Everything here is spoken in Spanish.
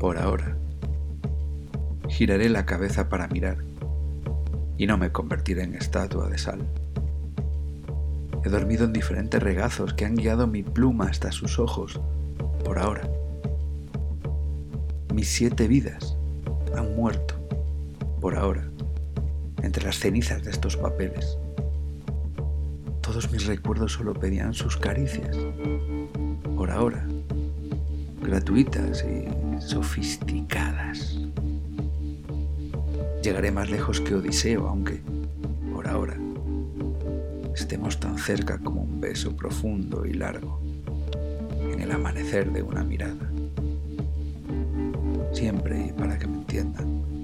Por ahora, giraré la cabeza para mirar y no me convertiré en estatua de sal. He dormido en diferentes regazos que han guiado mi pluma hasta sus ojos, por ahora. Mis siete vidas han muerto, por ahora, entre las cenizas de estos papeles. Todos mis recuerdos solo pedían sus caricias, por ahora, gratuitas y sofisticadas. Llegaré más lejos que Odiseo, aunque, por ahora, estemos tan cerca como un beso profundo y largo en el amanecer de una mirada. Siempre y para que me entiendan